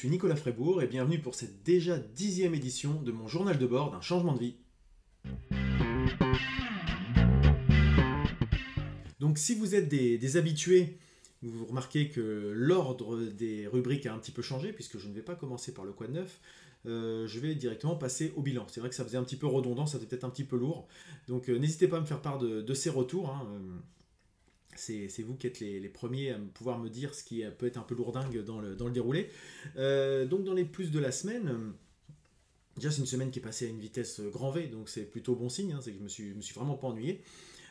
Suis Nicolas Frébourg et bienvenue pour cette déjà dixième édition de mon journal de bord d'un changement de vie. Donc si vous êtes des, habitués, vous remarquez que l'ordre des rubriques a un petit peu changé puisque je ne vais pas commencer par le quoi de neuf. Euh, je vais directement passer au bilan. C'est vrai que ça faisait un petit peu redondant, ça faisait peut-être un petit peu lourd. Donc euh, n'hésitez pas à me faire part de, ces retours. Hein. Euh, c'est vous qui êtes les, premiers à pouvoir me dire ce qui peut être un peu lourdingue dans le, déroulé. donc dans les plus de la semaine, déjà c'est une semaine qui est passée à une vitesse grand V, donc c'est plutôt bon signe, hein. c'est que je me suis, me suis vraiment pas ennuyé.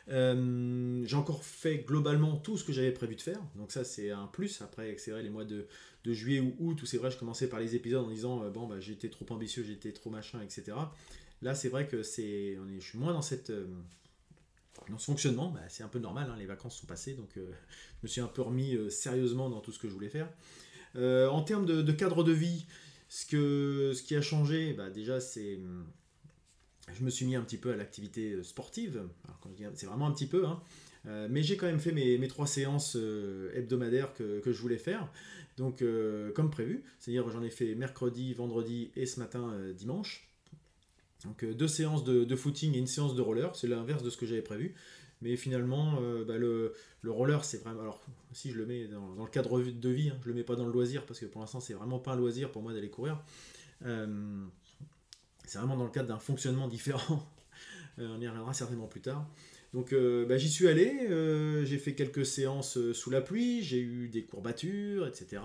j'ai encore fait globalement tout ce que j'avais prévu de faire, donc ça c'est un plus. Après, c'est vrai, les mois de, juillet ou août, où c'est vrai, je commençais par les épisodes en disant bon, bah, j'étais trop ambitieux, j'étais trop machin, etc. Là, c'est vrai que c'est, je suis moins dans cette, dans ce fonctionnement, bah, c'est un peu normal, hein, les vacances sont passées, donc euh, je me suis un peu remis euh, sérieusement dans tout ce que je voulais faire. Euh, en termes de, cadre de vie, ce, qui a changé, bah, déjà, c'est. Hum, je me suis mis un petit peu à l'activité sportive. C'est vraiment un petit peu, hein, mais j'ai quand même fait mes, trois séances hebdomadaires que, que, je voulais faire. Donc, comme prévu, c'est-à-dire j'en ai fait mercredi, vendredi et ce matin, dimanche. Donc euh, deux séances de, footing et une séance de roller, c'est l'inverse de ce que j'avais prévu. Mais finalement, euh, bah, le, roller, c'est vraiment. Alors, si je le mets dans, le cadre de vie, hein, je le mets pas dans le loisir parce que pour l'instant, c'est vraiment pas un loisir pour moi d'aller courir. Euh, c'est vraiment dans le cadre d'un fonctionnement différent. on y reviendra certainement plus tard. Donc, bah, j'y suis allé. j'ai fait quelques séances sous la pluie. J'ai eu des courbatures, etc.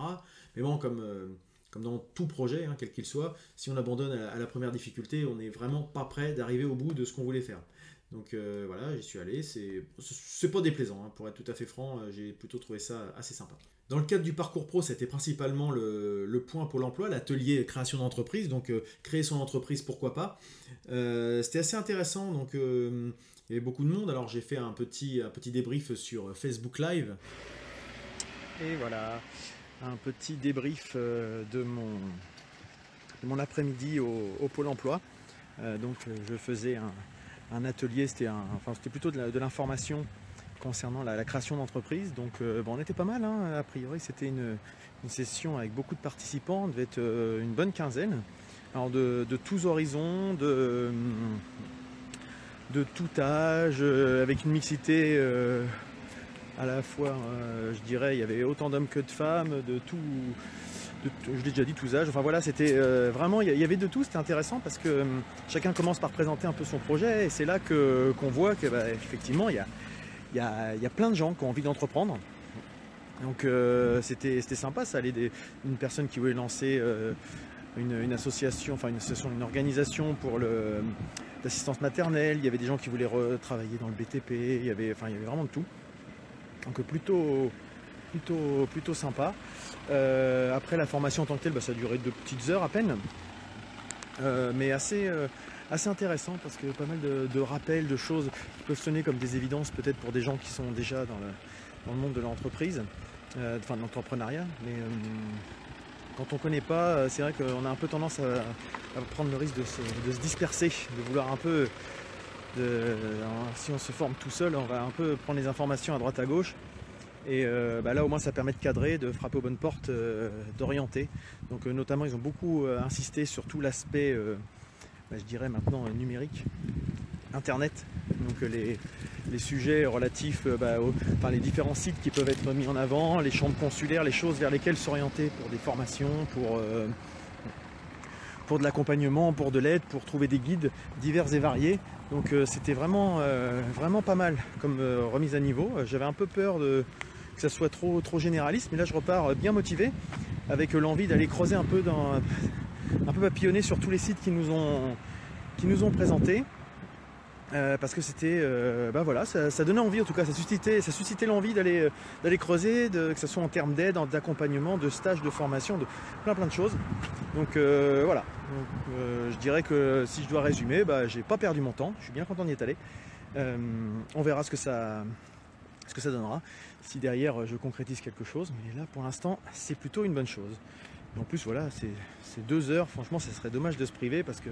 Mais bon, comme comme dans tout projet, hein, quel qu'il soit, si on abandonne à, la première difficulté, on n'est vraiment pas prêt d'arriver au bout de ce qu'on voulait faire. Donc euh, voilà, j'y suis allé, c'est pas déplaisant, hein, pour être tout à fait franc, euh, j'ai plutôt trouvé ça assez sympa. Dans le cadre du parcours pro, c'était principalement le, point pour l'emploi, l'atelier création d'entreprise, donc euh, créer son entreprise, pourquoi pas. c'était assez intéressant, donc il y avait beaucoup de monde, alors j'ai fait un petit, un petit débrief sur Facebook Live. Et voilà, un petit débrief euh, de mon, après-midi au, Pôle emploi. Euh, donc euh, je faisais un, atelier, c'était plutôt de l'information concernant la, création d'entreprise. Donc bon, on était pas mal, hein, a priori c'était une, session avec beaucoup de participants, on devait être une bonne quinzaine. Alors de, tous horizons, de tout âge, avec une mixité à la fois, euh, je dirais, il y avait autant d'hommes que de femmes, de tout, je l'ai déjà dit, tous âges. Enfin voilà, c'était euh, vraiment, il y avait de tout, c'était intéressant parce que hum, chacun commence par présenter un peu son projet et c'est là que, qu'on voit qu'effectivement, bah, il, y a, y a, y a plein de gens qui ont envie d'entreprendre. Donc euh, c'était, c'était sympa, ça allait des, une personne qui voulait lancer une, association, enfin une association, une organisation pour le, l'assistance maternelle, il y avait des gens qui voulaient retravailler dans le BTP, il y avait, enfin, il y avait vraiment de tout. Donc plutôt, plutôt, plutôt sympa. Euh, après la formation en tant que telle, bah, ça a duré deux petites heures à peine. Euh, mais assez, euh, assez intéressant parce que pas mal de, rappels, de choses qui peuvent sonner comme des évidences peut-être pour des gens qui sont déjà dans le, monde de l'entreprise, enfin de l'entrepreneuriat. Mais quand on ne connaît pas, c'est vrai qu'on a un peu tendance à, prendre le risque de se, disperser, de vouloir un peu si on se forme tout seul, on va un peu prendre les informations à droite à gauche. Et euh, bah là au moins ça permet de cadrer, de frapper aux bonnes portes, euh, d'orienter. Donc euh, notamment ils ont beaucoup insisté sur tout l'aspect, bah, je dirais maintenant numérique, Internet. Donc les, sujets relatifs, bah, enfin les différents sites qui peuvent être mis en avant, les chambres consulaires, les choses vers lesquelles s'orienter pour des formations, pour pour de l'accompagnement, pour de l'aide, pour trouver des guides divers et variés. Donc euh, c'était vraiment, euh, vraiment pas mal comme euh, remise à niveau. J'avais un peu peur de, que ça soit trop, trop généraliste, mais là je repars bien motivé avec l'envie d'aller creuser un peu un peu papillonner sur tous les sites qui nous ont, qui nous ont présentés. Euh, parce que c'était, euh, bah voilà, ça, donnait envie en tout cas, ça suscitait, ça suscitait l'envie d'aller, euh, d'aller creuser, que ce soit en termes d'aide, d'accompagnement, de stage, de formation, de plein plein de choses. Donc voilà, je dirais que si je dois résumer, bah, j'ai pas perdu mon temps, je suis bien content d'y être allé. on verra ce que ça, ce que ça donnera. Si derrière je concrétise quelque chose, mais là pour l'instant c'est plutôt une bonne chose. en plus voilà, c'est deux heures, franchement ça serait dommage de se priver parce que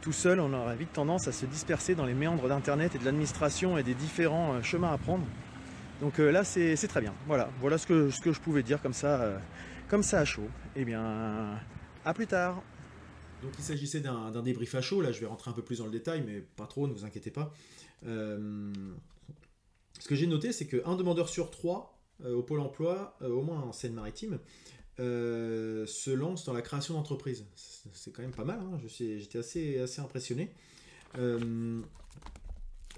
tout seul, on aurait vite tendance à se disperser dans les méandres d'Internet et de l'administration et des différents euh, chemins à prendre. Donc là, c'est très bien. Voilà, ce que, je pouvais dire comme ça, comme ça à chaud. Eh bien, à plus tard. Donc il s'agissait d'un débrief à chaud, là je vais rentrer un peu plus dans le détail, mais pas trop, ne vous inquiétez pas. ce que j'ai noté, c'est qu'un demandeur sur trois au Pôle emploi, au moins en Seine-Maritime, euh, se lance dans la création d'entreprise. C'est quand même pas mal, hein. j'étais assez, assez impressionné. Euh,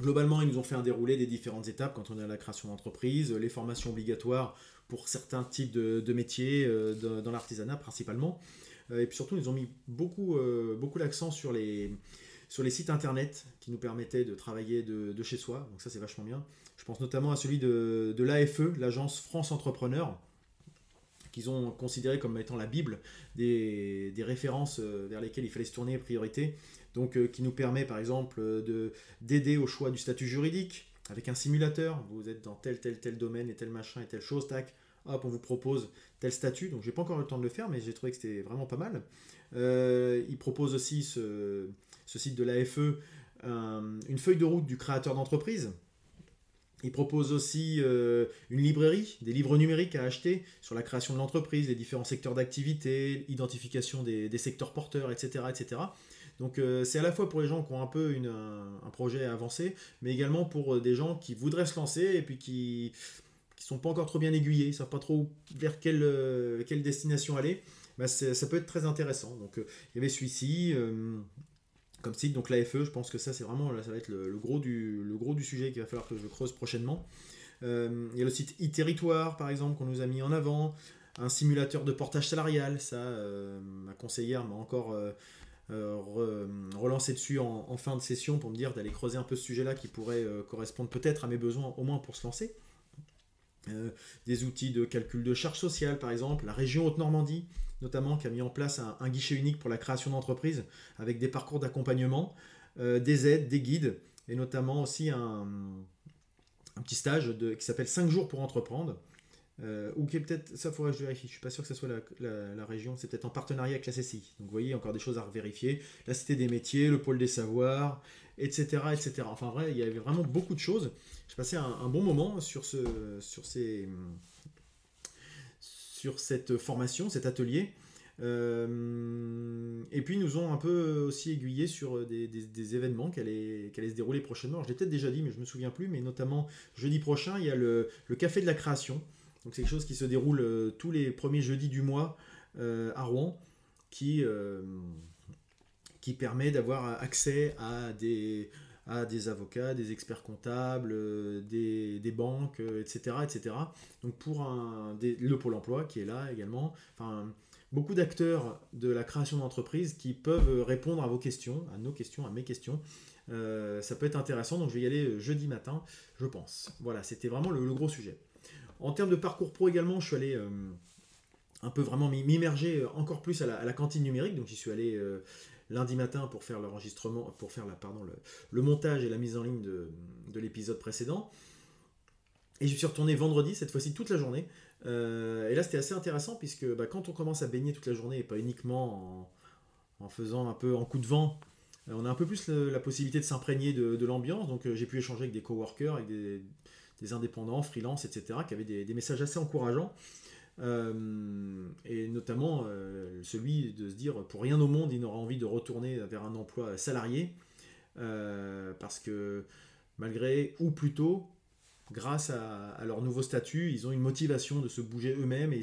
globalement, ils nous ont fait un déroulé des différentes étapes quand on est à la création d'entreprise, les formations obligatoires pour certains types de, métiers, euh, dans l'artisanat principalement. et puis surtout, ils ont mis beaucoup, beaucoup l'accent sur les, sur les sites internet qui nous permettaient de travailler de, chez soi. Donc ça, c'est vachement bien. Je pense notamment à celui de, de l'AFE, l'agence France Entrepreneur, qu'ils ont considéré comme étant la Bible des, références euh, vers lesquelles il fallait se tourner priorité. Donc, euh, qui nous permet par exemple de, d'aider au choix du statut juridique avec un simulateur. Vous êtes dans tel, tel, tel domaine et tel machin et telle chose, tac, hop, on vous propose tel statut. Donc, j'ai pas encore eu le temps de le faire, mais j'ai trouvé que c'était vraiment pas mal. Euh, il propose aussi ce, site de l'AFE une feuille de route du créateur d'entreprise il propose aussi euh, une librairie, des livres numériques à acheter sur la création de l'entreprise, les différents secteurs d'activité, identification des, secteurs porteurs, etc. etc. Donc euh, c'est à la fois pour les gens qui ont un peu un, projet avancé, mais également pour euh, des gens qui voudraient se lancer et puis qui ne sont pas encore trop bien aiguillés, ne savent pas trop vers quelle, quelle destination aller. Bah, ça peut être très intéressant. Donc il y avait celui-ci comme site. Donc l'AFE, je pense que ça c'est vraiment ça va être le, gros du, le gros du sujet qu'il va falloir que je creuse prochainement. Euh, il y a le site e-territoire par exemple qu'on nous a mis en avant, un simulateur de portage salarial, ça euh, ma conseillère m'a encore euh, relancé dessus en, fin de session pour me dire d'aller creuser un peu ce sujet-là qui pourrait correspondre peut-être à mes besoins au moins pour se lancer. des outils de calcul de charges sociales par exemple, la région Haute-Normandie, notamment qui a mis en place un, guichet unique pour la création d'entreprises avec des parcours d'accompagnement, euh, des aides, des guides et notamment aussi un, petit stage qui s'appelle 5 jours pour entreprendre. Euh, ou qui est peut-être, ça faudrait que je vérifie, je suis pas sûr que ce soit la, région, c'est peut-être en partenariat avec la CCI. Donc vous voyez, encore des choses à vérifier. La Cité des métiers, le pôle des savoirs, etc. etc. Enfin vrai, il y avait vraiment beaucoup de choses. J'ai passé un, un, bon moment sur, ce, sur ces sur cette formation, cet atelier. Euh, et puis nous ont un peu aussi aiguillé sur des, événements qui allaient, se dérouler prochainement. je l'ai peut-être déjà dit, mais je ne me souviens plus. Mais notamment jeudi prochain, il y a le, Café de la Création. Donc c'est quelque chose qui se déroule euh, tous les premiers jeudis du mois euh, à Rouen, qui, qui permet d'avoir accès à des, à des avocats, des experts comptables, euh, des, banques, etc., euh, etc. Donc pour un, le Pôle Emploi qui est là également, enfin beaucoup d'acteurs de la création d'entreprise qui peuvent répondre à vos questions, à nos questions, à mes questions. Euh, ça peut être intéressant, donc je vais y aller jeudi matin, je pense. Voilà, c'était vraiment le, gros sujet. En termes de parcours pro également, je suis allé un peu vraiment m'immerger encore plus à la, cantine numérique, donc j'y suis allé lundi matin pour faire l'enregistrement, pour faire la, pardon, le, montage et la mise en ligne de, l'épisode précédent. Et je suis retourné vendredi, cette fois-ci toute la journée. Euh, et là, c'était assez intéressant puisque bah, quand on commence à baigner toute la journée et pas uniquement en, faisant un peu en coup de vent, euh, on a un peu plus la possibilité de s'imprégner de, l'ambiance. Donc, euh, j'ai pu échanger avec des coworkers, avec des, indépendants, freelance, etc., qui avaient des messages assez encourageants. Euh, et notamment euh, celui de se dire pour rien au monde il n'aura envie de retourner vers un emploi salarié euh, parce que malgré ou plutôt grâce à, leur nouveau statut ils ont une motivation de se bouger eux-mêmes et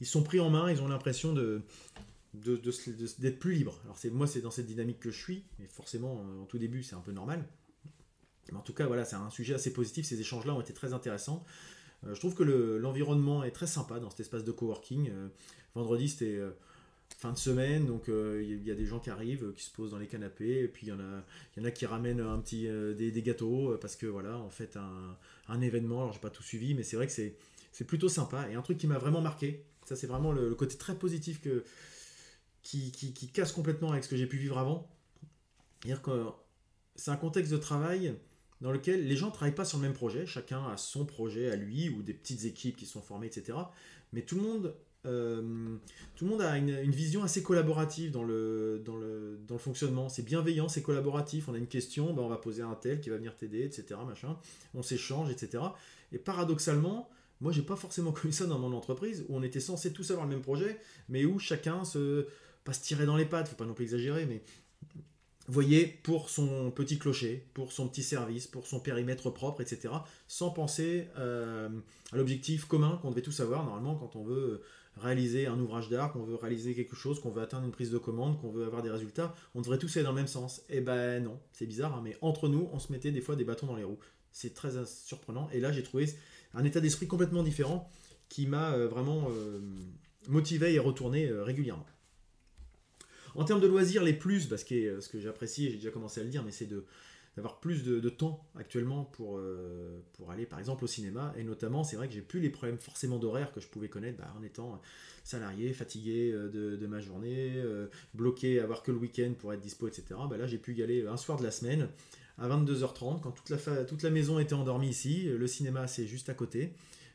ils sont pris en main ils ont l'impression de d'être plus libre alors c'est moi c'est dans cette dynamique que je suis mais forcément en tout début c'est un peu normal. Mais en tout cas voilà c'est un sujet assez positif ces échanges là ont été très intéressants je trouve que l'environnement est très sympa dans cet espace de coworking. Euh, vendredi, c'était euh, fin de semaine, donc il y a des gens qui arrivent, qui se posent dans les canapés, et puis il y en a, qui ramènent un petit, des, gâteaux, parce que voilà, en fait, un, événement, alors j'ai pas tout suivi, mais c'est vrai que c'est plutôt sympa, et un truc qui m'a vraiment marqué, ça c'est vraiment le, côté très positif que, qui, qui, casse complètement avec ce que j'ai pu vivre avant, c'est un contexte de travail dans lequel les gens ne travaillent pas sur le même projet, chacun a son projet à lui ou des petites équipes qui sont formées, etc. Mais tout le monde, euh, tout le monde a une, vision assez collaborative dans le, dans le, dans le fonctionnement. C'est bienveillant, c'est collaboratif. On a une question, bah, on va poser un tel qui va venir t'aider, etc. Machin. On s'échange, etc. Et paradoxalement, moi, j'ai pas forcément connu ça dans mon entreprise où on était censé tous avoir le même projet, mais où chacun se pas se tirait dans les pattes, faut pas non plus exagérer, mais voyez, pour son petit clocher, pour son petit service, pour son périmètre propre, etc., sans penser euh, à l'objectif commun qu'on devait tous avoir normalement quand on veut réaliser un ouvrage d'art, qu'on veut réaliser quelque chose, qu'on veut atteindre une prise de commande, qu'on veut avoir des résultats, on devrait tous aller dans le même sens. Eh ben non, c'est bizarre, hein, mais entre nous, on se mettait des fois des bâtons dans les roues. C'est très surprenant. Et là, j'ai trouvé un état d'esprit complètement différent qui m'a euh, vraiment euh, motivé et retourné régulièrement. En termes de loisirs, les plus, parce que euh, ce que j'apprécie, j'ai déjà commencé à le dire, mais c'est d'avoir plus de, temps actuellement pour, euh, pour aller par exemple au cinéma et notamment c'est vrai que j'ai plus les problèmes forcément d'horaire que je pouvais connaître bah, en étant salarié, fatigué euh, de, ma journée, bloqué, avoir que le week-end pour être dispo, etc. Bah, là j'ai pu y aller un soir de la semaine à 22h30 quand toute la, toute la maison était endormie ici, le cinéma c'est juste à côté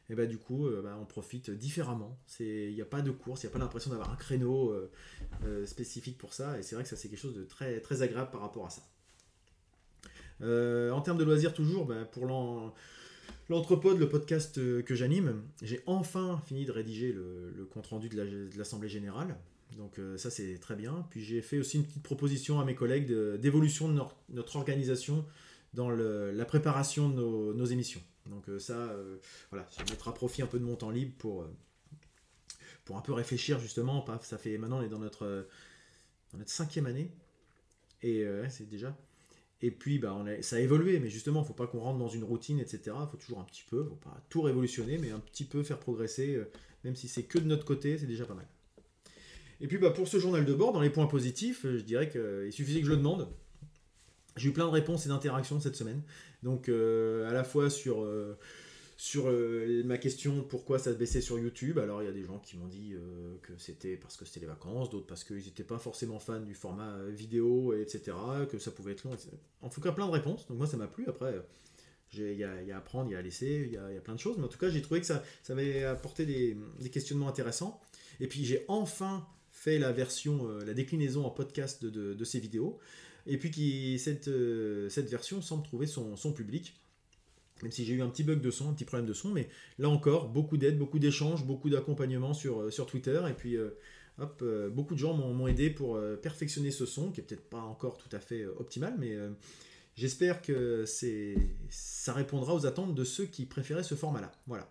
et bah du coup euh, bah, on profite différemment. Il n'y a pas de course, il n'y a pas l'impression d'avoir un créneau euh, euh, spécifique pour ça, et c'est vrai que ça c'est quelque chose de très, très agréable par rapport à ça. en termes de loisirs toujours, bah, pour l'Entrepode, le podcast que j'anime, j'ai enfin fini de rédiger le, compte-rendu de l'Assemblée Générale. Donc ça c'est très bien. Puis j'ai fait aussi une petite proposition à mes collègues d'évolution de, notre, organisation dans la préparation de nos émissions. Donc euh, ça, euh, voilà, je mettre à profit un peu de mon temps libre pour, euh, pour un peu réfléchir justement. Ça fait maintenant on est dans notre, cinquième année. Et c'est déjà. Et puis bah, ça a évolué, mais justement, il ne faut pas qu'on rentre dans une routine, etc. Il faut toujours un petit peu, il ne faut pas tout révolutionner, mais un petit peu faire progresser, même si c'est que de notre côté, c'est déjà pas mal. Et puis bah, pour ce journal de bord, dans les points positifs, je dirais qu'il suffisait que je le demande. J'ai eu plein de réponses et d'interactions cette semaine. Donc euh, à la fois sur, euh, sur euh, ma question pourquoi ça se baissait sur YouTube. Alors il y a des gens qui m'ont dit que c'était parce que c'était les vacances, d'autres parce qu'ils n'étaient pas forcément fans du format vidéo, etc. Que ça pouvait être long. En tout cas plein de réponses. Donc moi ça m'a plu. Après il y, a à apprendre, il y a à laisser, il y a, plein de choses. Mais en tout cas j'ai trouvé que ça, ça avait apporté des, questionnements intéressants. Et puis j'ai enfin fait la version, la déclinaison en podcast de ces vidéos et puis qui, cette, euh, cette version semble trouver son, son, public. Même si j'ai eu un petit bug de son, un petit problème de son, mais là encore, beaucoup d'aide, beaucoup d'échanges, beaucoup d'accompagnement sur, euh, sur Twitter, et puis euh, hop, beaucoup de gens m'ont aidé pour perfectionner ce son, qui est peut-être pas encore tout à fait optimal, mais j'espère que ça répondra aux attentes de ceux qui préféraient ce format-là. Voilà.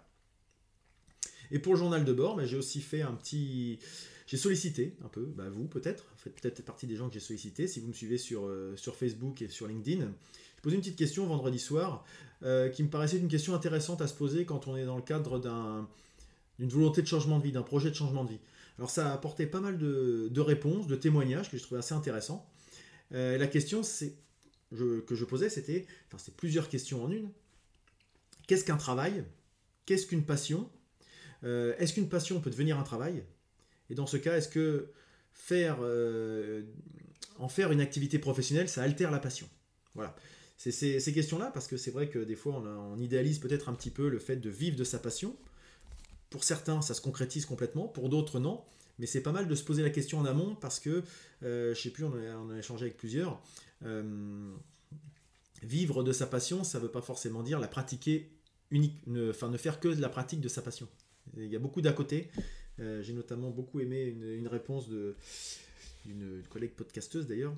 Et pour le journal de bord, bah, j'ai aussi fait un petit, j'ai sollicité un peu, bah vous peut-être, vous faites peut-être partie des gens que j'ai sollicité, si vous me suivez sur, euh, sur Facebook et sur LinkedIn. J'ai posé une petite question vendredi soir euh, qui me paraissait une question intéressante à se poser quand on est dans le cadre d'une volonté de changement de vie, d'un projet de changement de vie. Alors ça a apporté pas mal de, réponses, de témoignages que je trouvais assez intéressants. Euh, la question que je posais, c'était, enfin c'est plusieurs questions en une. Qu'est-ce qu'un travail? Qu'est-ce qu'une passion? Est-ce qu'une passion peut devenir un travail? Et dans ce cas, est-ce que faire, euh, en faire une activité professionnelle, ça altère la passion? Voilà. C'est ces, questions-là, parce que c'est vrai que des fois, on, idéalise peut-être un petit peu le fait de vivre de sa passion. Pour certains, ça se concrétise complètement, pour d'autres, non. Mais c'est pas mal de se poser la question en amont, parce que, euh, je sais plus, on a, échangé avec plusieurs. Euh, vivre de sa passion, ça ne veut pas forcément dire la pratiquer unique, enfin ne faire que de la pratique de sa passion. Il y a beaucoup d'à côté, euh, j'ai notamment beaucoup aimé une, réponse d'une collègue podcasteuse d'ailleurs,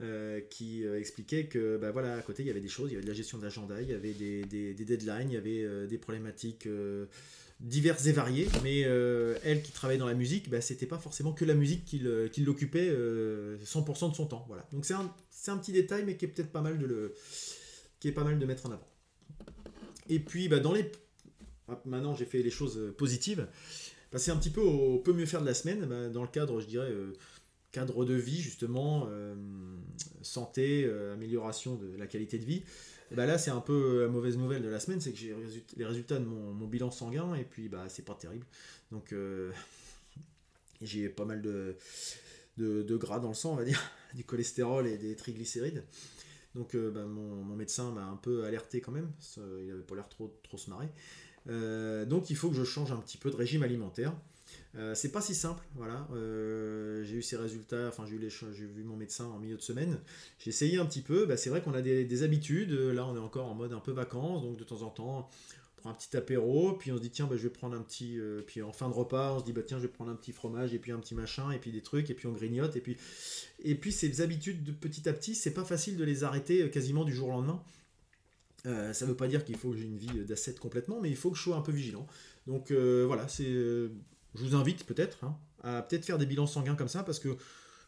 euh, qui euh, expliquait que bah, voilà, à côté il y avait des choses, il y avait de la gestion d'agenda, il y avait des, des, deadlines, il y avait des problématiques diverses et variées, mais elle qui travaillait dans la musique, bah, c'était pas forcément que la musique qui l'occupait 100% de son temps. Voilà. Donc c'est un, un, petit détail, mais qui est peut-être pas mal de le, qui est pas mal de mettre en avant. Et puis bah, dans les, maintenant j'ai fait les choses positives. C'est un petit peu au peut mieux faire de la semaine, bah, dans le cadre, je dirais, euh, cadre de vie, justement, euh, santé, euh, amélioration de la qualité de vie. bah là, c'est un peu la mauvaise nouvelle de la semaine, c'est que j'ai les résultats de mon, bilan sanguin, et puis bah, c'est pas terrible. Donc, j'ai pas mal de, de, gras dans le sang, on va dire, du cholestérol et des triglycérides. Donc, bah, mon, médecin m'a un peu alerté quand même, il avait pas l'air trop, trop se marrer. Euh, donc il faut que je change un petit peu de régime alimentaire. Euh, c'est pas si simple, voilà. Euh, j'ai eu ces résultats, enfin j'ai eu les, j'ai vu mon médecin en milieu de semaine. J'ai essayé un petit peu. Bah, c'est vrai qu'on a des, habitudes. Là, on est encore en mode un peu vacances, donc de temps en temps, prend un petit apéro, puis on se dit tiens, bah, je vais prendre un petit, euh, puis en fin de repas, on se dit bah tiens, je vais prendre un petit fromage et puis un petit machin et puis des trucs et puis on grignote et puis et puis ces habitudes de petit à petit, c'est pas facile de les arrêter quasiment du jour au lendemain. ça veut pas dire qu'il faut que j'ai une vie d'asset complètement, mais il faut que je sois un peu vigilant. Donc voilà, c'est je vous invite peut-être hein, à peut-être faire des bilans sanguins comme ça parce que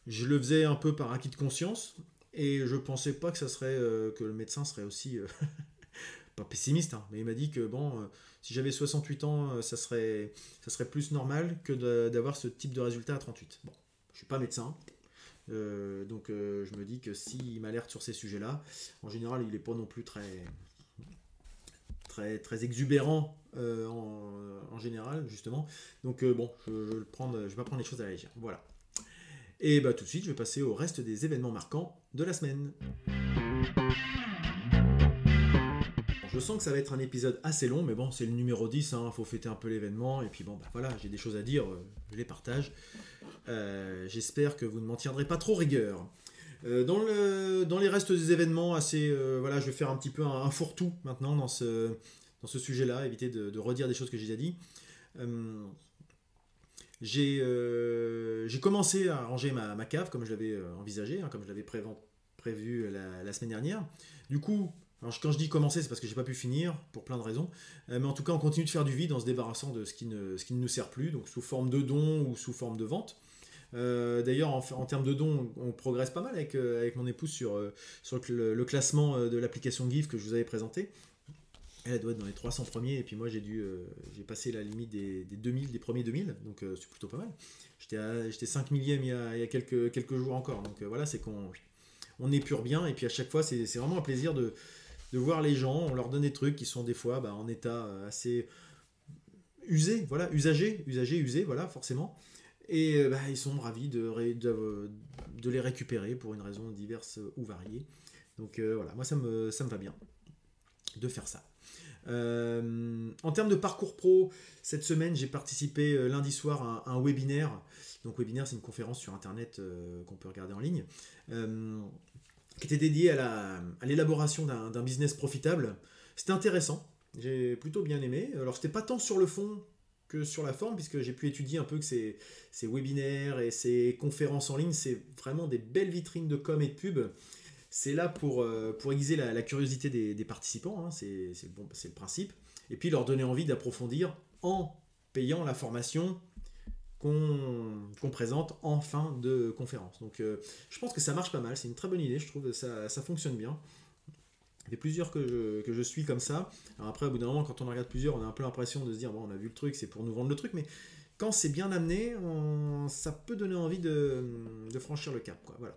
je le faisais un peu par acquis de conscience et je pensais pas que ça serait euh, que le médecin serait aussi euh, pas pessimiste hein, mais il m'a dit que bon euh, si j'avais 68 ans ça serait ça serait plus normal que d'avoir ce type de résultat à 38 bon je suis pas médecin donc je me dis que s'il m'alerte sur ces sujets là en général il est pas non plus très très, exubérant euh, en, général, justement. Donc euh, bon, je, le prendre, je vais pas prendre les choses à la légère. Voilà. Et bah tout de suite, je vais passer au reste des événements marquants de la semaine. Sens que ça va être un épisode assez long, mais bon, c'est le numéro 10, il hein, faut fêter un peu l'événement, et puis bon, bah voilà, j'ai des choses à dire, euh, je les partage. J'espère que vous ne m'en tiendrez pas trop rigueur. Euh, dans, le, dans les restes des événements, assez, euh, voilà, je vais faire un petit peu un, fourre-tout maintenant dans ce, sujet-là, éviter de, redire des choses que j'ai déjà dit. Euh, j'ai commencé à ranger ma, cave comme je l'avais envisagé, hein, comme je l'avais prévu la, semaine dernière. Du coup, quand je dis commencer, c'est parce que j'ai pas pu finir, pour plein de raisons. mais en tout cas, on continue de faire du vide en se débarrassant de ce qui ne, ce qui ne nous sert plus, donc sous forme de dons ou sous forme de vente. Euh, d'ailleurs, en, termes de dons, on, progresse pas mal avec, euh, avec mon épouse sur, euh, sur le, classement de l'application GIF que je vous avais présenté. Elle doit être dans les 300 premiers, et puis moi j'ai dû j'ai passé la limite des, des, 2000, des premiers 2000, donc c'est plutôt pas mal. J'étais 5 millième il y a, il y a quelques, quelques jours encore, donc voilà, c'est qu'on on épure bien, et puis à chaque fois c'est vraiment un plaisir de, de, voir les gens, on leur donne des trucs qui sont des fois bah, en état assez usé, voilà, usagé, usagé, usé, voilà, forcément. Et euh, bah, ils sont ravis de, les récupérer pour une raison diverse ou variée. Donc euh, voilà, moi ça me, va bien de faire ça. Euh, en termes de parcours pro, cette semaine j'ai participé lundi soir à un, webinaire. Donc webinaire c'est une conférence sur internet qu'on peut regarder en ligne. Qui était dédiée à l'élaboration d'un business profitable. C'était intéressant, j'ai plutôt bien aimé. Alors c'était pas tant sur le fond sur la forme, puisque j'ai pu étudier un peu que ces, ces webinaires et ces conférences en ligne, c'est vraiment des belles vitrines de com et de pub. C'est là pour, euh, pour aiguiser la, curiosité des, participants, hein, c'est bon, le principe, et puis leur donner envie d'approfondir en payant la formation qu'on présente en fin de conférence. Donc euh, je pense que ça marche pas mal, c'est une très bonne idée, je trouve que ça, fonctionne bien. Il y a plusieurs que je, suis comme ça. Après, au bout d'un moment, quand on regarde plusieurs, on a un peu l'impression de se dire, bon, on a vu le truc, c'est pour nous vendre le truc, mais quand c'est bien amené, ça peut donner envie de, franchir le cap. Quoi. Voilà.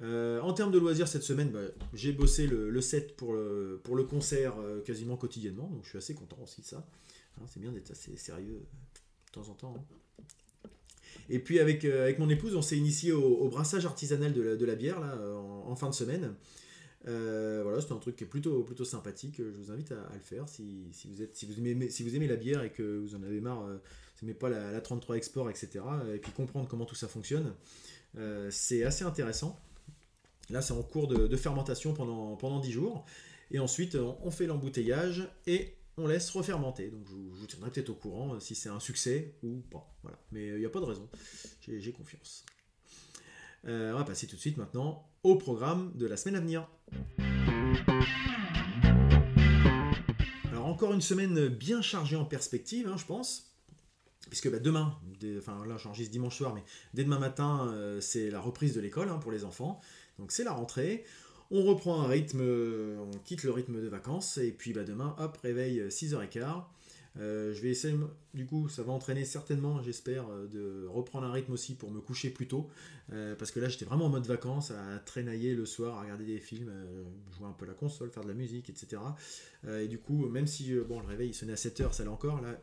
Euh, en termes de loisirs, cette semaine, bah, j'ai bossé le, set pour le, pour le concert euh, quasiment quotidiennement, donc je suis assez content aussi de ça. Hein, c'est bien d'être assez sérieux de temps en temps. Hein. Et puis avec, euh, avec mon épouse, on s'est initié au, brassage artisanal de la, de la bière là, en, fin de semaine. Euh, voilà, c'est un truc qui est plutôt, plutôt sympathique. Je vous invite à, le faire si, si, vous êtes, si, vous aimez, si vous aimez la bière et que vous en avez marre, euh, vous n'aimez pas la, 33 Export, etc. Et puis comprendre comment tout ça fonctionne. Euh, c'est assez intéressant. Là, c'est en cours de, fermentation pendant, pendant 10 jours. Et ensuite, on, fait l'embouteillage et on laisse refermenter. Donc, je vous, tiendrai peut-être au courant si c'est un succès ou pas. Voilà. Mais il n'y a pas de raison. J'ai confiance. on va passer tout de suite maintenant au programme de la semaine à venir. Alors encore une semaine bien chargée en perspective, hein, je pense. Puisque bah, demain, enfin là j'enregistre dimanche soir, mais dès demain matin, euh, c'est la reprise de l'école hein, pour les enfants. Donc c'est la rentrée. On reprend un rythme, on quitte le rythme de vacances, et puis bah, demain, hop, réveil 6h15. Euh, je vais essayer, du coup, ça va entraîner certainement, j'espère, euh, de reprendre un rythme aussi pour me coucher plus tôt. Euh, parce que là, j'étais vraiment en mode vacances, à traînailler le soir, à regarder des films, jouer un peu la console, faire de la musique, etc. et du coup, même si bon, le réveil il sonnait à 7h, ça l'est encore, là,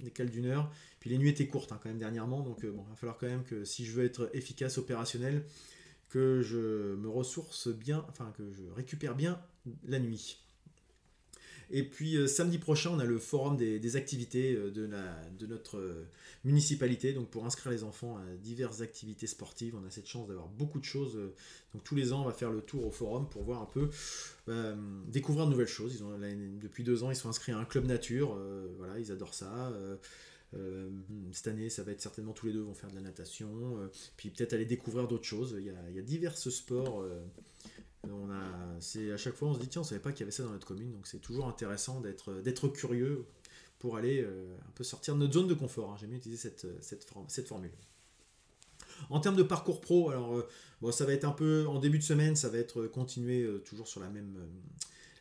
décale d'une heure. Puis les nuits étaient courtes hein, quand même dernièrement, donc bon, il va falloir quand même que si je veux être efficace, opérationnel, que je me ressource bien, enfin que je récupère bien la nuit. Et puis euh, samedi prochain, on a le forum des, activités euh, de, la, de notre euh, municipalité. Donc pour inscrire les enfants à diverses activités sportives, on a cette chance d'avoir beaucoup de choses. Donc tous les ans, on va faire le tour au forum pour voir un peu, découvrir de nouvelles choses. Depuis deux ans, ils sont inscrits à un club nature. voilà, ils adorent ça. Cette année, ça va être certainement tous les deux vont faire de la natation, puis peut-être aller découvrir d'autres choses. Il y a, divers sports on a, c'est à chaque fois on se dit tiens on savait pas qu'il y avait ça dans notre commune donc c'est toujours intéressant d'être d'être curieux pour aller euh, un peu sortir de notre zone de confort. Hein. J'aime bien utiliser cette, formule. En termes de parcours pro, alors euh, bon, ça va être un peu en début de semaine, ça va être continuer euh, toujours sur la même,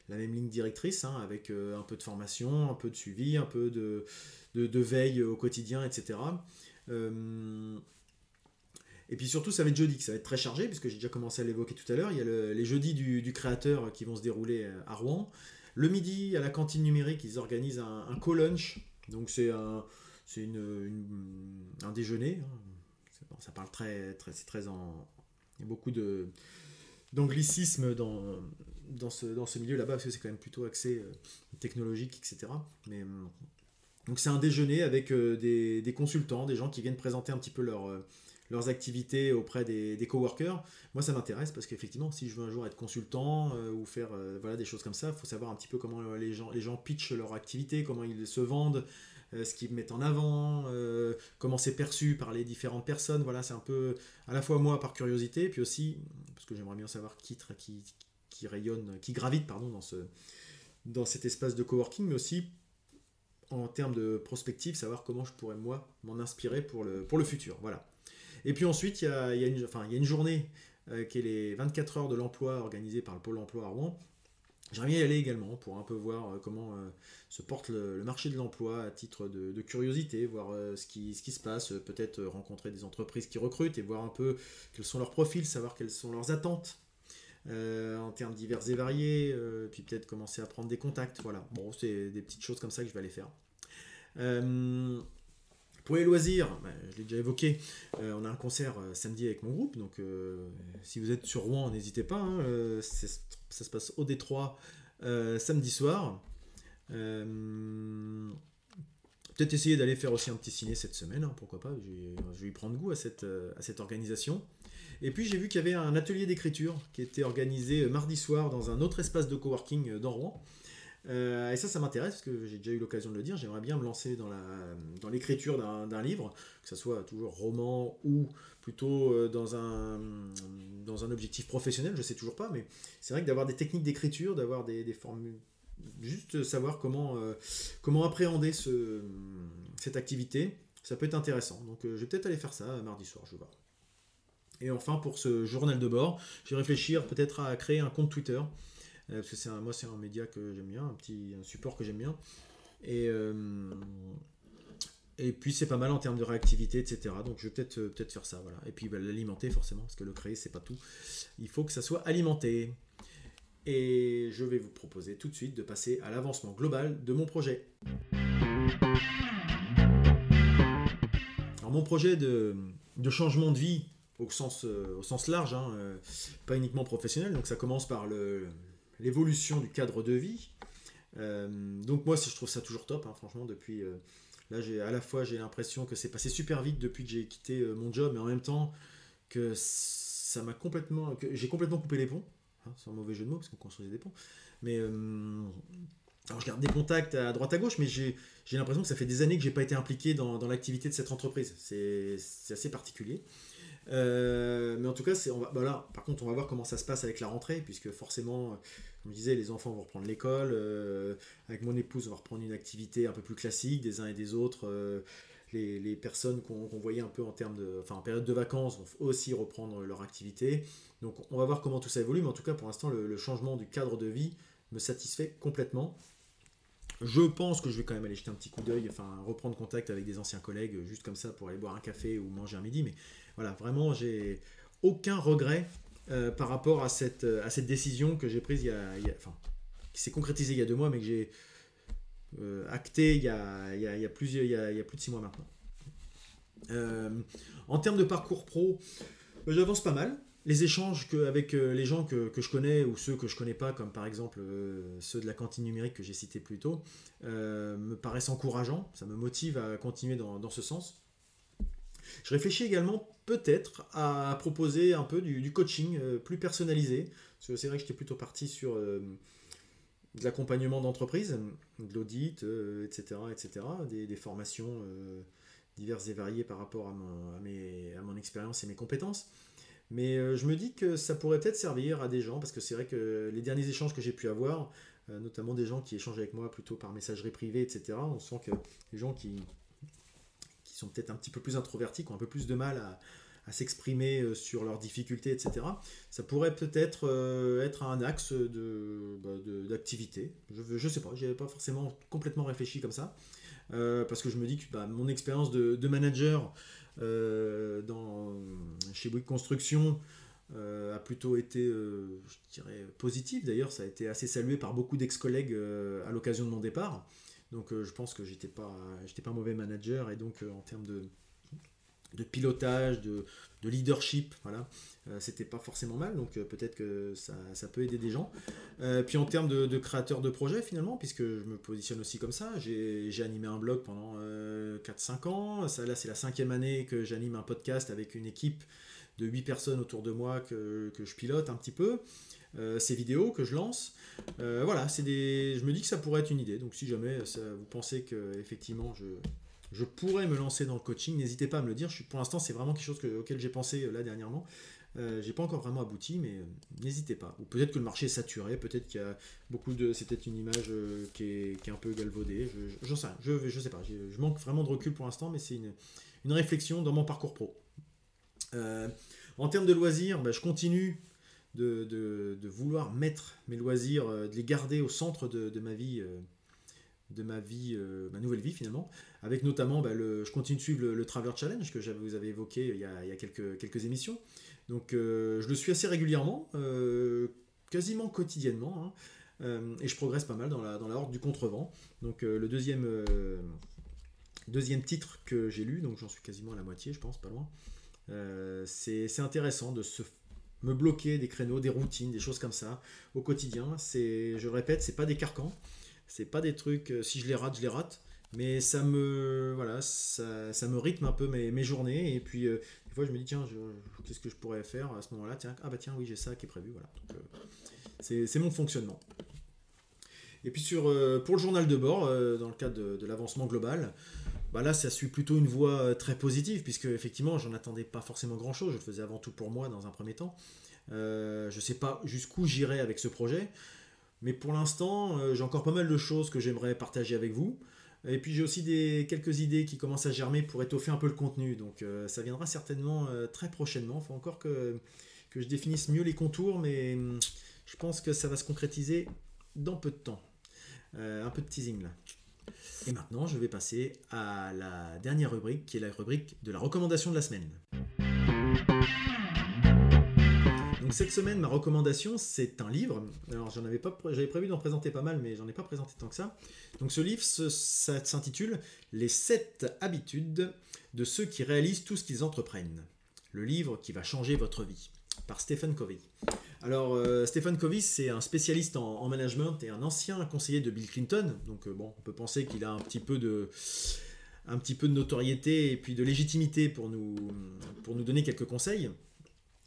la même ligne directrice, hein, avec un peu de formation, un peu de suivi, un peu de, de, veille au quotidien, etc. Et puis surtout, ça va être jeudi, ça va être très chargé, puisque j'ai déjà commencé à l'évoquer tout à l'heure. Il y a les jeudis du, créateur qui vont se dérouler euh, à Rouen. Le midi, à la cantine numérique, ils organisent un, un co-lunch. Donc c'est un, une, un déjeuner. Hein. ça parle très, très, c'est très en. Il y a beaucoup de d'anglicisme dans, dans ce, dans ce milieu là-bas, parce que c'est quand même plutôt axé euh, technologique, etc. Mais, euh, donc c'est un déjeuner avec des, des, consultants, des gens qui viennent présenter un petit peu leur, leurs activités auprès des, des coworkers. Moi, ça m'intéresse parce qu'effectivement, si je veux un jour être consultant euh, ou faire euh, voilà, des choses comme ça, il faut savoir un petit peu comment euh, les gens, les gens pitchent leur activité, comment ils se vendent, ce qu'ils mettent en avant, comment c'est perçu par les différentes personnes. Voilà, c'est un peu à la fois moi par curiosité, puis aussi parce que j'aimerais bien savoir qui, qui, qui rayonne, qui gravite pardon, dans, ce, dans cet espace de coworking, mais aussi en termes de prospective, savoir comment je pourrais moi m'en inspirer pour le, pour le futur. Voilà. Et puis ensuite, il y a, une, enfin, y a une journée euh, qui est les 24 heures de l'emploi organisée par le Pôle emploi à Rouen. J'aimerais y aller également pour un peu voir euh, comment euh, se porte le, marché de l'emploi à titre de, curiosité, voir ce, qui, ce qui se passe, peut-être rencontrer des entreprises qui recrutent et voir un peu quels sont leurs profils, savoir quelles sont leurs attentes en termes divers et variés, puis peut-être commencer à prendre des contacts. Voilà, bon, c'est des petites choses comme ça que je vais aller faire. Pour les loisirs, bah, je l'ai déjà évoqué, euh, on a un concert euh, samedi avec mon groupe, donc euh, si vous êtes sur Rouen, n'hésitez pas, hein, ça se passe au Détroit samedi soir. Peut-être essayer d'aller faire aussi un petit ciné cette semaine, hein, pourquoi pas, je vais y prendre goût à cette, à cette organisation. Et puis j'ai vu qu'il y avait un atelier d'écriture qui était organisé mardi soir dans un autre espace de coworking dans Rouen. Euh, et ça, ça m'intéresse parce que j'ai déjà eu l'occasion de le dire. J'aimerais bien me lancer dans, la, dans l'écriture d'un, livre, que ce soit toujours roman ou plutôt euh, dans un, dans un objectif professionnel, je sais toujours pas, mais c'est vrai que d'avoir des techniques d'écriture, d'avoir des, des formules, juste savoir comment, euh, comment appréhender ce, cette activité, ça peut être intéressant. Donc je vais peut-être aller faire ça mardi soir, je voir. Et enfin, pour ce journal de bord, je vais réfléchir peut-être à créer un compte Twitter. Euh, parce que c'est moi c'est un média que j'aime bien, un petit support que j'aime bien. Et, euh, et puis c'est pas mal en termes de réactivité, etc. Donc je vais peut-être euh, peut faire ça, voilà. Et puis bah, l'alimenter forcément, parce que le créer c'est pas tout. Il faut que ça soit alimenté. Et je vais vous proposer tout de suite de passer à l'avancement global de mon projet. Alors mon projet de, de changement de vie au sens, au sens large, hein, pas uniquement professionnel, donc ça commence par l'évolution du cadre de vie. Euh, donc moi, je trouve ça toujours top, hein, franchement, depuis... Euh, là, à la fois, j'ai l'impression que c'est passé super vite depuis que j'ai quitté euh, mon job, mais en même temps que ça m'a complètement... j'ai complètement coupé les ponts. Hein, c'est un mauvais jeu de mots, parce qu'on construisait des ponts. Mais... alors je garde des contacts à droite à gauche, mais j'ai, l'impression que ça fait des années que j'ai pas été impliqué dans, dans l'activité de cette entreprise. C'est assez particulier. Euh, mais en tout cas, c'est, on va, bah par contre, on va voir comment ça se passe avec la rentrée, puisque forcément, comme je disais, les enfants vont reprendre l'école. Euh, avec mon épouse, on va reprendre une activité un peu plus classique des uns et des autres. Euh, les, les, personnes qu'on, voyait un peu en termes de, enfin, en période de vacances vont aussi reprendre leur activité. Donc, on va voir comment tout ça évolue, mais en tout cas, pour l'instant, le, changement du cadre de vie me satisfait complètement. Je pense que je vais quand même aller jeter un petit coup d'œil, enfin reprendre contact avec des anciens collègues, juste comme ça pour aller boire un café ou manger un midi. Mais voilà, vraiment, j'ai aucun regret euh, par rapport à cette, à cette décision que j'ai prise il y, a, enfin, qui s'est concrétisée il y a deux mois, mais que j'ai euh, acté il y a, il, y a, plus, il, y a, plus de six mois maintenant. Euh, en termes de parcours pro, j'avance pas mal. Les échanges avec euh, les gens que, je connais ou ceux que je connais pas, comme par exemple euh, ceux de la cantine numérique que j'ai cité plus tôt, euh, me paraissent encourageants. Ça me motive à continuer dans, ce sens. Je réfléchis également peut-être à proposer un peu du, coaching plus personnalisé. Parce que c'est vrai que j'étais plutôt parti sur de l'accompagnement d'entreprise, de l'audit, etc., etc., des, formations diverses et variées par rapport à mon expérience et mes compétences. Mais euh, je me dis que ça pourrait peut-être servir à des gens, parce que c'est vrai que les derniers échanges que j'ai pu avoir, euh, notamment des gens qui échangent avec moi plutôt par messagerie privée, etc., on sent que les gens qui, qui sont peut-être un petit peu plus introvertis, qui ont un peu plus de mal à, s'exprimer euh, sur leurs difficultés, etc., ça pourrait peut-être être un axe bah, d'activité. De, je ne sais pas, je n'avais pas forcément complètement réfléchi comme ça, parce que je me dis que bah, mon expérience de, manager dans, chez Bouygues Construction euh, a plutôt été, euh, je dirais, positif. D'ailleurs, ça a été assez salué par beaucoup d'ex-collègues à l'occasion de mon départ. Donc je pense que j'étais pas, j'étais pas un mauvais manager et donc en termes de, de pilotage, de, de leadership, voilà, c'était pas forcément mal, donc peut-être que ça, peut aider des gens. puis en termes de, créateur de projet, finalement, puisque je me positionne aussi comme ça, j'ai animé un blog pendant 4-5 ans, ça, là c'est la cinquième année que j'anime un podcast avec une équipe de 8 personnes autour de moi que, que je pilote un petit peu. ces vidéos que je lance. voilà, c'est des. Je me dis que ça pourrait être une idée. Donc si jamais vous pensez que effectivement je, je pourrais me lancer dans le coaching, n'hésitez pas à me le dire. Pour l'instant, c'est vraiment quelque chose auquel j'ai pensé euh, là dernièrement. Euh, j'ai pas encore vraiment abouti, mais euh, n'hésitez pas. Ou peut-être que le marché est saturé, peut-être qu'il y a beaucoup de. C'est peut-être une image qui, est, un peu galvaudée. Je, sais, je, sais pas. Je manque vraiment de recul pour l'instant, mais c'est une, réflexion dans mon parcours pro. en termes de loisirs, bah, je continue de, vouloir mettre mes loisirs, de les garder au centre de ma vie de ma vie, euh, ma nouvelle vie finalement, avec notamment, bah, le, je continue de suivre le, Traveler Challenge que vous avez évoqué il y a, quelques, quelques émissions. Donc euh, je le suis assez régulièrement, euh, quasiment quotidiennement, hein. et je progresse pas mal dans la, horde du contrevent. Donc le deuxième, deuxième titre que j'ai lu, donc j'en suis quasiment à la moitié, je pense, pas loin. c'est intéressant de se me bloquer des créneaux, des routines, des choses comme ça au quotidien. C'est, je le répète, c'est pas des carcans. C'est pas des trucs, euh, si je les rate, je les rate. Mais ça me, voilà, ça, ça me rythme un peu mes, journées. Et puis, euh, des fois, je me dis, tiens, qu'est-ce que je pourrais faire à ce moment-là? Tiens, ah bah tiens, oui, j'ai ça qui est prévu. Voilà. Euh, c'est mon fonctionnement. Et puis, sur, pour le journal de bord, dans le cadre de, l'avancement global, bah là, ça suit plutôt une voie très positive, puisque effectivement, j'en attendais pas forcément grand-chose. Je le faisais avant tout pour moi dans un premier temps. je ne sais pas jusqu'où j'irai avec ce projet. Mais pour l'instant, euh, j'ai encore pas mal de choses que j'aimerais partager avec vous. Et puis j'ai aussi des, quelques idées qui commencent à germer pour étoffer un peu le contenu. Donc euh, ça viendra certainement euh, très prochainement. Il faut encore que, que je définisse mieux les contours, mais hum, je pense que ça va se concrétiser dans peu de temps. un peu de teasing là. Et maintenant, je vais passer à la dernière rubrique, qui est la rubrique de la recommandation de la semaine cette semaine, ma recommandation, c'est un livre. Alors j'en avais pas, j'avais prévu d'en présenter pas mal, mais j'en ai pas présenté tant que ça. Donc ce livre, s'intitule Les 7 habitudes de ceux qui réalisent tout ce qu'ils entreprennent. Le livre qui va changer votre vie, par Stephen Covey. Alors euh, Stephen Covey, c'est un spécialiste en, management et un ancien conseiller de Bill Clinton. Donc euh, bon, on peut penser qu'il a un petit peu de un petit peu de notoriété et puis de légitimité pour nous, pour nous donner quelques conseils.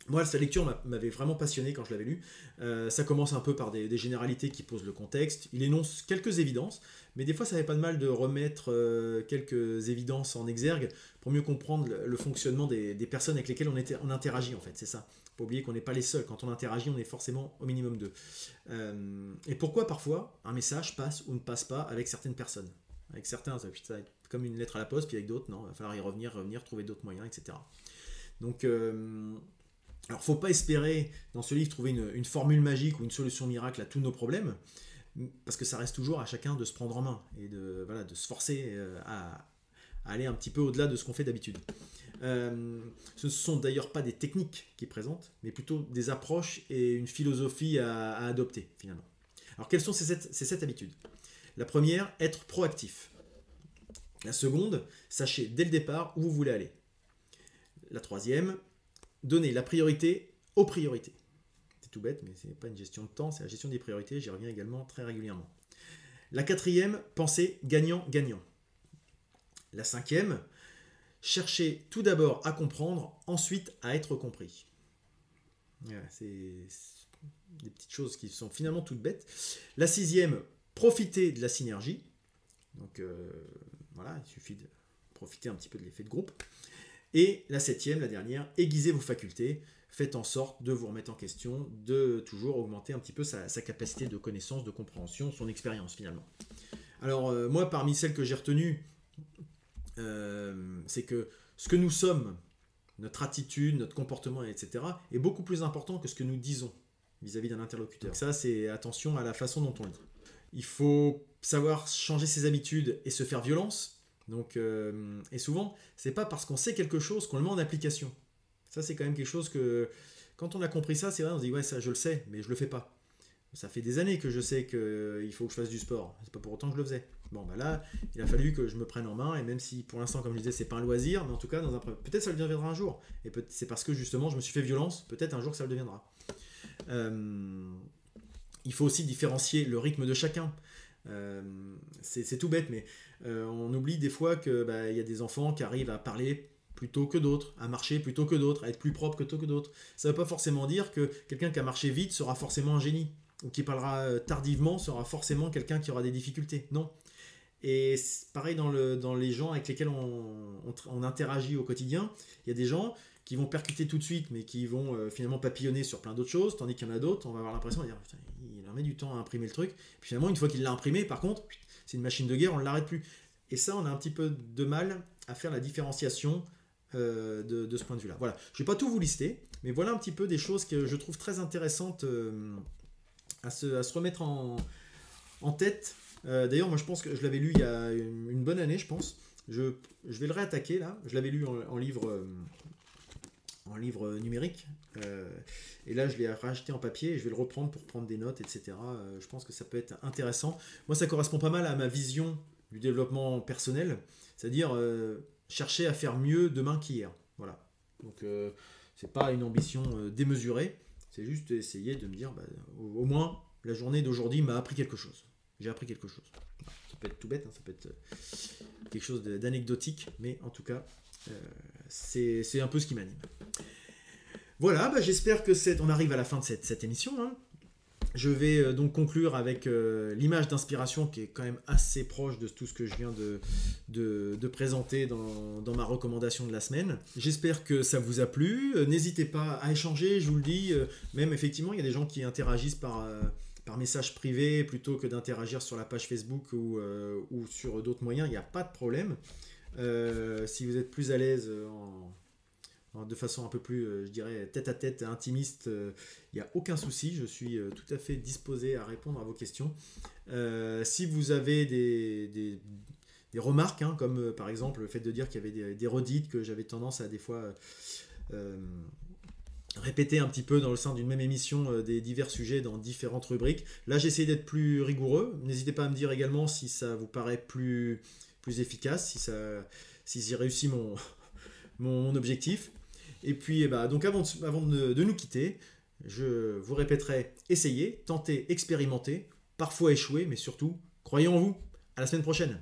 Moi, sa lecture m'avait vraiment passionné quand je l'avais lu. Euh, ça commence un peu par des, généralités qui posent le contexte. Il énonce quelques évidences, mais des fois, ça n'avait pas de mal de remettre euh, quelques évidences en exergue pour mieux comprendre le, fonctionnement des, personnes avec lesquelles on, interagit, en fait. C'est ça. Faut oublier qu'on n'est pas les seuls. Quand on interagit, on est forcément au minimum deux. Euh, et pourquoi parfois un message passe ou ne passe pas avec certaines personnes? Avec certains, ça être comme une lettre à la poste, puis avec d'autres, non, il va falloir y revenir, revenir, trouver d'autres moyens, etc. Donc, alors, faut pas espérer dans ce livre trouver une, formule magique ou une solution miracle à tous nos problèmes, parce que ça reste toujours à chacun de se prendre en main et de, voilà, de se forcer euh, à, aller un petit peu au-delà de ce qu'on fait d'habitude. Euh, ce ne sont d'ailleurs pas des techniques qui présentent, mais plutôt des approches et une philosophie à, adopter finalement. Alors, quelles sont ces sept, ces sept habitudes? La première, être proactif. La seconde, sachez dès le départ où vous voulez aller. La troisième, donner la priorité aux priorités. C'est tout bête, mais ce n'est pas une gestion de temps, c'est la gestion des priorités. J'y reviens également très régulièrement. La quatrième, pensez gagnant-gagnant. La cinquième, cherchez tout d'abord à comprendre, ensuite à être compris. c'est des petites choses qui sont finalement toutes bêtes. La sixième, profitez de la synergie. Donc euh, voilà, il suffit de profiter un petit peu de l'effet de groupe. Et la septième, la dernière, aiguisez vos facultés. Faites en sorte de vous remettre en question, de toujours augmenter un petit peu sa, capacité de connaissance, de compréhension, son expérience finalement. Alors euh, moi, parmi celles que j'ai retenues, euh, c'est que ce que nous sommes, notre attitude, notre comportement, etc., est beaucoup plus important que ce que nous disons vis-à-vis d'un interlocuteur. ça, c'est attention à la façon dont on le dit. Il faut savoir changer ses habitudes et se faire violence. Donc, euh, et souvent, c'est pas parce qu'on sait quelque chose qu'on le met en application. Ça, c'est quand même quelque chose que, quand on a compris ça, c'est vrai, on se dit, ouais, ça, je le sais, mais je le fais pas. Ça fait des années que je sais qu'il faut que je fasse du sport. C'est pas pour autant que je le faisais. Bon, bah là, il a fallu que je me prenne en main, et même si pour l'instant, comme je disais, c'est pas un loisir, mais en tout cas, dans un... peut-être ça le deviendra un jour. Et c'est parce que justement, je me suis fait violence, peut-être un jour que ça le deviendra. Euh, il faut aussi différencier le rythme de chacun. Euh, c'est tout bête, mais euh, on oublie des fois qu'il bah, y a des enfants qui arrivent à parler plutôt que d'autres, à marcher plutôt que d'autres, à être plus propre plutôt que d'autres. Ça ne veut pas forcément dire que quelqu'un qui a marché vite sera forcément un génie, ou qui parlera tardivement sera forcément quelqu'un qui aura des difficultés. Non. Et pareil dans, le, dans les gens avec lesquels on, interagit au quotidien, il y a des gens qui vont percuter tout de suite, mais qui vont euh, finalement papillonner sur plein d'autres choses, tandis qu'il y en a d'autres, on va avoir l'impression de dire, il en met du temps à imprimer le truc. Puis finalement, une fois qu'il l'a imprimé, par contre, c'est une machine de guerre, on ne l'arrête plus. Et ça, on a un petit peu de mal à faire la différenciation euh, de, ce point de vue-là. Voilà, je ne vais pas tout vous lister, mais voilà un petit peu des choses que je trouve très intéressantes euh, à, se, remettre en, tête. D'ailleurs, moi je pense que je l'avais lu il y a une, bonne année, je pense. Je, vais le réattaquer là. Je l'avais lu en, livre en livre numérique. Euh, et là, je l'ai racheté en papier je vais le reprendre pour prendre des notes, etc. Euh, je pense que ça peut être intéressant. Moi, ça correspond pas mal à ma vision du développement personnel, c'est-à-dire euh, chercher à faire mieux demain qu'hier. Voilà. Donc, c'est pas une ambition démesurée, c'est juste essayer de me dire, bah, au, moins, la journée d'aujourd'hui m'a appris quelque chose. J'ai appris quelque chose. Ça peut être tout bête, hein, ça peut être quelque chose d'anecdotique, mais en tout cas, c'est un peu ce qui m'anime. Voilà, bah, j'espère que c'est. On arrive à la fin de cette, émission. Hein. Je vais euh, donc conclure avec euh, l'image d'inspiration qui est quand même assez proche de tout ce que je viens de, présenter dans, ma recommandation de la semaine. J'espère que ça vous a plu. Euh, n'hésitez pas à échanger, je vous le dis. même effectivement, il y a des gens qui interagissent par, message privé plutôt que d'interagir sur la page Facebook ou sur d'autres moyens. Il n'y a pas de problème. Si vous êtes plus à l'aise en de façon un peu plus, euh, je dirais, tête à tête, intimiste, il euh, n'y a aucun souci, je suis euh, tout à fait disposé à répondre à vos questions. si vous avez des, des, remarques, hein, comme par exemple le fait de dire qu'il y avait des, redites que j'avais tendance à des fois répéter un petit peu dans le sein d'une même émission des divers sujets dans différentes rubriques. Là, j'essaie d'être plus rigoureux. N'hésitez pas à me dire également si ça vous paraît plus, plus efficace, si, ça, si j'ai réussi mon, mon objectif. Et puis, eh ben, donc avant, de, nous quitter, je vous répéterai essayez, tentez, expérimentez, parfois échouez, mais surtout, croyez en vous. À la semaine prochaine.